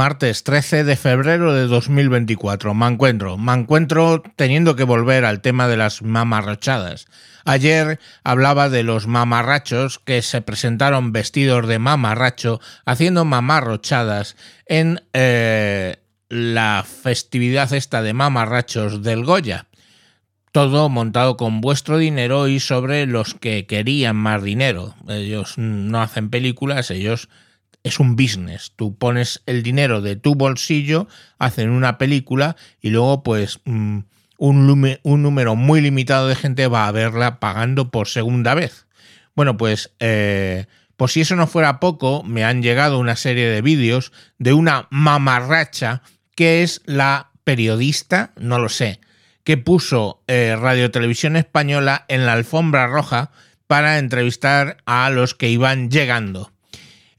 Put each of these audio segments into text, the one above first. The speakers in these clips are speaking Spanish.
martes 13 de febrero de 2024. Me encuentro, me encuentro teniendo que volver al tema de las mamarrachadas. Ayer hablaba de los mamarrachos que se presentaron vestidos de mamarracho haciendo mamarrochadas en eh, la festividad esta de mamarrachos del Goya. Todo montado con vuestro dinero y sobre los que querían más dinero. Ellos no hacen películas, ellos es un business. Tú pones el dinero de tu bolsillo, hacen una película y luego pues mm, un, número muy limitado de gente va a verla pagando por segunda vez. Bueno, pues eh, por si eso no fuera poco, me han llegado una serie de vídeos de una mamarracha que es la periodista, no lo sé, que puso eh, Radio Televisión Española en la alfombra roja para entrevistar a los que iban llegando.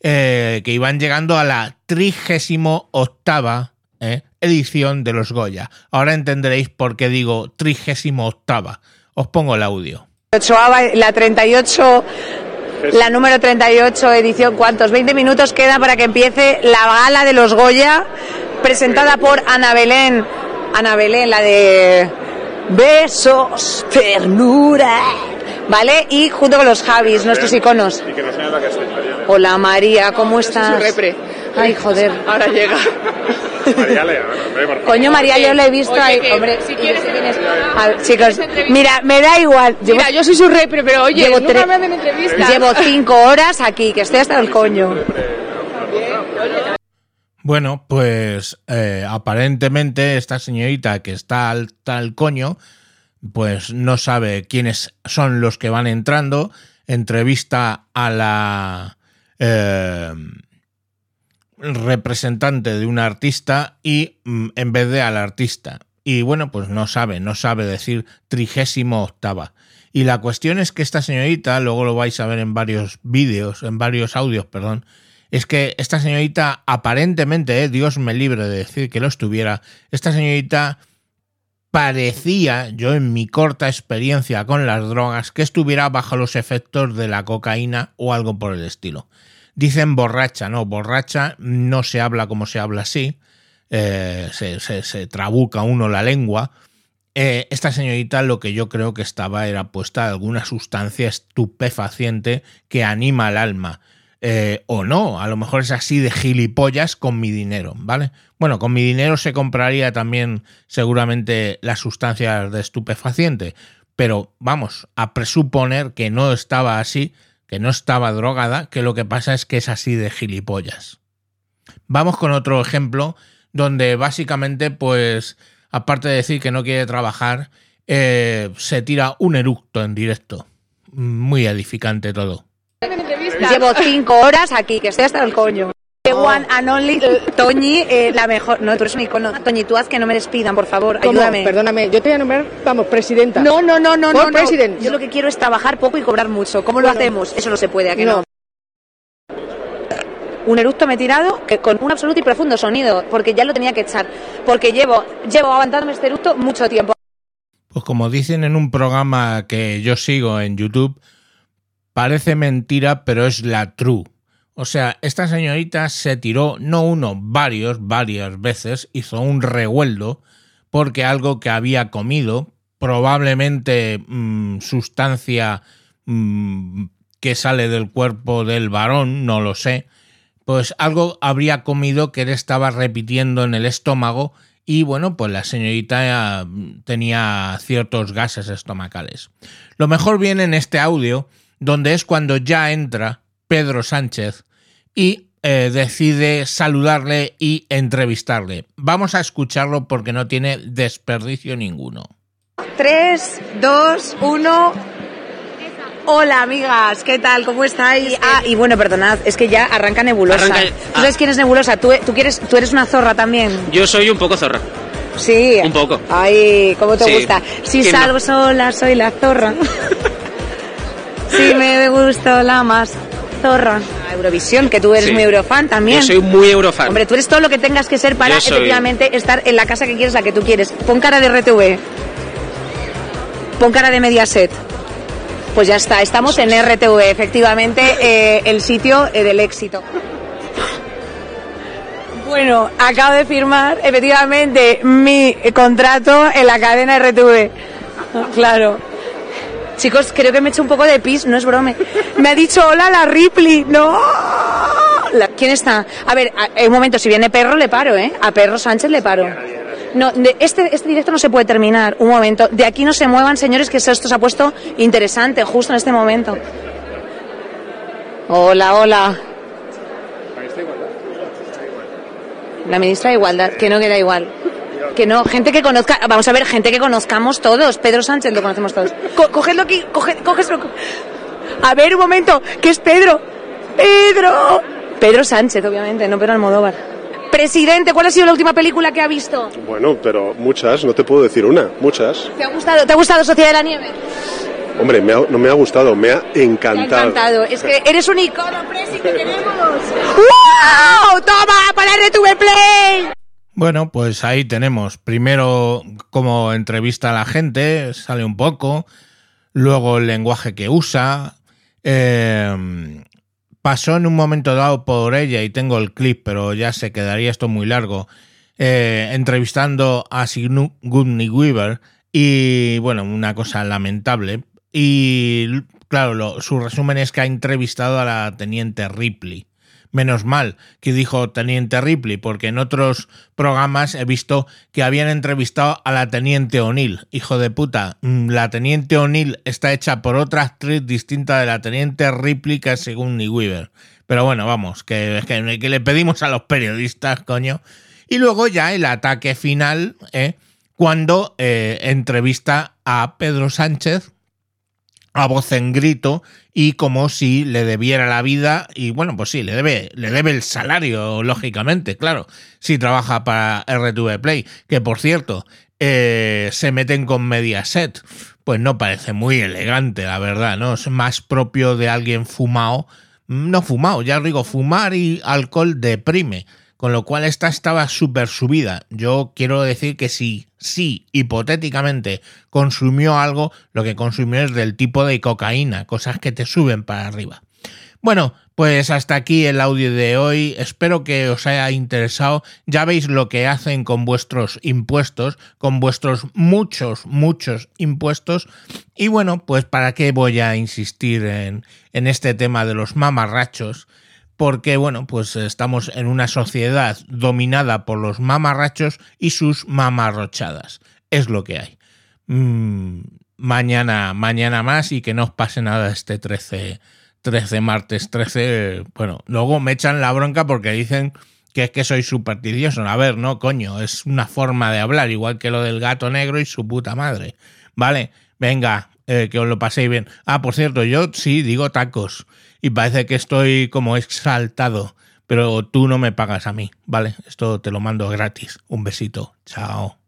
Eh, que iban llegando a la trigésimo octava eh, edición de los Goya. Ahora entenderéis por qué digo trigésimo octava. Os pongo el audio. La 38 la número 38 edición, ¿cuántos? 20 minutos queda para que empiece la gala de los Goya, presentada por Ana Belén. Ana Belén, la de Besos, ternura. ¿Vale? Y junto con los Javis, nuestros iconos. Y que nos la Hola María, ¿cómo estás? Su repre. Ay, joder. Ahora llega. María Lea, hombre, por favor. Coño, María, yo lo he visto Oye, ahí. que Hombre, si quieres- A ver, chicos, mira, me da igual. Llevo, Mira, yo soy su repre, pero oye, Llevo nunca me hacen entrevistas. llevo cinco horas aquí, que estoy hasta el coño. Bueno, pues eh, aparentemente esta señorita que está al tal coño, pues no sabe quiénes son los que van entrando, entrevista a la eh, representante de un artista y mm, en vez de al artista. Y bueno, pues no sabe, no sabe decir trigésimo octava. Y la cuestión es que esta señorita, luego lo vais a ver en varios vídeos, en varios audios, perdón, es que esta señorita aparentemente, eh, Dios me libre de decir que lo estuviera, esta señorita parecía, yo en mi corta experiencia con las drogas, que estuviera bajo los efectos de la cocaína o algo por el estilo. Dicen borracha, no, borracha no se habla como se habla así, eh, se, trabuca uno la lengua. Eh, esta señorita lo que yo creo que estaba era puesta alguna sustancia estupefaciente que anima al alma. Eh, o no, a lo mejor es así de gilipollas con mi dinero, ¿vale? Bueno, con mi dinero se compraría también seguramente las sustancias de estupefaciente, pero vamos, a presuponer que no estaba así, que no estaba drogada, que lo que pasa es que es así de gilipollas. Vamos con otro ejemplo donde básicamente, pues, aparte de decir que no quiere trabajar, eh, se tira un eructo en directo. Muy edificante todo. Llevo cinco horas aquí, que estoy hasta el coño. The one and only Toñi, eh, la mejor. No, tú eres un icono. Toñi, tú haz que no me despidan, por favor. ¿Cómo? Ayúdame. Perdóname, yo te voy a nombrar, vamos, presidenta. No, no, no, no, no, no. president. Yo lo que quiero es trabajar poco y cobrar mucho. ¿Cómo lo Bueno. hacemos? Eso no se puede, ¿a que no? No. Un eructo me he tirado que con un absoluto y profundo sonido, porque ya lo tenía que echar. Porque llevo, llevo aguantándome este eructo mucho tiempo. Pues como dicen en un programa que yo sigo en YouTube, parece mentira, pero es la true. O sea, esta señorita se tiró no uno, varios, varias veces, hizo un revueldo porque algo que había comido, probablemente mm, sustancia mm, que sale del cuerpo del varón, no lo sé, pues algo habría comido que le estaba repitiendo en el estómago y bueno, pues la señorita eh, tenía ciertos gases estomacales. Lo mejor viene en este audio, donde es cuando ya entra Pedro Sánchez y eh, decide saludarle y entrevistarle. Vamos a escucharlo porque no tiene desperdicio ninguno. 3, 2, 1. Hola amigas, ¿qué tal? ¿Cómo estáis? Ah, y bueno, perdonad, es que ya arranca Nebulosa. Arranca- ¿Tú ah. sabes quién es Nebulosa? ¿Tú, tú, quieres, tú eres una zorra también. Yo soy un poco zorra. Sí. Un poco. Ay, ¿cómo te Sí. gusta? Si ¿Quién salgo no? sola, soy la zorra. si me gusto la más zorra. Ah, Eurovisión, que tú eres Sí. muy eurofan también. Yo soy muy eurofan. Hombre, tú eres todo lo que tengas que ser para soy- efectivamente estar en la casa que quieres, la que tú quieres. Pon cara de RTV. Pon cara de Mediaset. Pues ya está, estamos en RTV, efectivamente, eh, el sitio eh, del éxito. Bueno, acabo de firmar efectivamente mi contrato en la cadena RTV. Claro. Chicos, creo que me he hecho un poco de pis, no es brome. Me ha dicho hola la Ripley. No. La- ¿Quién está? A ver, a- un momento, si viene Perro le paro, ¿eh? A Perro Sánchez le paro. No, de- este, este directo no se puede terminar. Un momento. De aquí no se muevan, señores, que esto se ha puesto interesante justo en este momento. Hola, hola. La ministra de Igualdad, que no queda igual. Que no, gente que conozca, vamos a ver, gente que conozcamos todos. Pedro Sánchez lo conocemos todos. Co- cogedlo aquí, coge, cógeselo. A ver, un momento, que es Pedro. Pedro. Pedro Sánchez, obviamente, no Pedro Almodóvar. Presidente, ¿cuál ha sido la última película que ha visto? Bueno, pero muchas, no te puedo decir una, muchas. ¿Te ha gustado, ¿te ha gustado Sociedad de la Nieve? Hombre, me ha- no me ha gustado, me ha Me ha encantado. encantado. Es que eres un icono, Presi, que tenemos. ¡Wow! ¡Toma, para RTV! Bueno, pues ahí tenemos. Primero, como entrevista a la gente, sale un poco. Luego, el lenguaje que usa. Eh, pasó en un momento dado por ella, y tengo el clip, pero ya se quedaría esto muy largo. eh, entrevistando a Sigourney Weaver. Y bueno, una cosa lamentable. Y claro, lo- su resumen es que ha entrevistado a la teniente Ripley. Menos mal que dijo Teniente Ripley, porque en otros programas he visto que habían entrevistado a la Teniente O'Neill. Hijo de puta, mm, la Teniente O'Neill está hecha por otra actriz distinta de la Teniente Ripley que es Sigourney Weaver. Pero bueno, vamos, que, que, que le pedimos a los periodistas, coño. Y luego ya el ataque final, ¿eh? cuando eh, entrevista a Pedro Sánchez, a voz en grito y como si le debiera la vida y bueno pues sí le debe le debe el salario lógicamente claro si trabaja para RTV Play que por cierto eh, se meten con Mediaset. Pues no parece muy elegante la verdad no es más propio de alguien fumado no fumado ya os digo fumar y alcohol deprime con lo cual esta estaba súper subida. Yo quiero decir que si, si hipotéticamente consumió algo, lo que consumió es del tipo de cocaína, cosas que te suben para arriba. Bueno, pues hasta aquí el audio de hoy. Espero que os haya interesado. Ya veis lo que hacen con vuestros impuestos, con vuestros muchos, muchos impuestos. Y bueno, pues para qué voy a insistir en, en este tema de los mamarrachos porque bueno, pues estamos en una sociedad dominada por los mamarrachos y sus mamarrochadas. Es lo que hay. Mm, mañana, mañana más y que no os pase nada este 13, 13 martes 13. Bueno, luego me echan la bronca porque dicen que es que soy supersticioso. A ver, no, coño, es una forma de hablar, igual que lo del gato negro y su puta madre. Vale, venga, eh, que os lo paséis bien. Ah, por cierto, yo sí digo tacos y parece que estoy como exaltado, pero tú no me pagas a mí, ¿vale? Esto te lo mando gratis. Un besito, chao.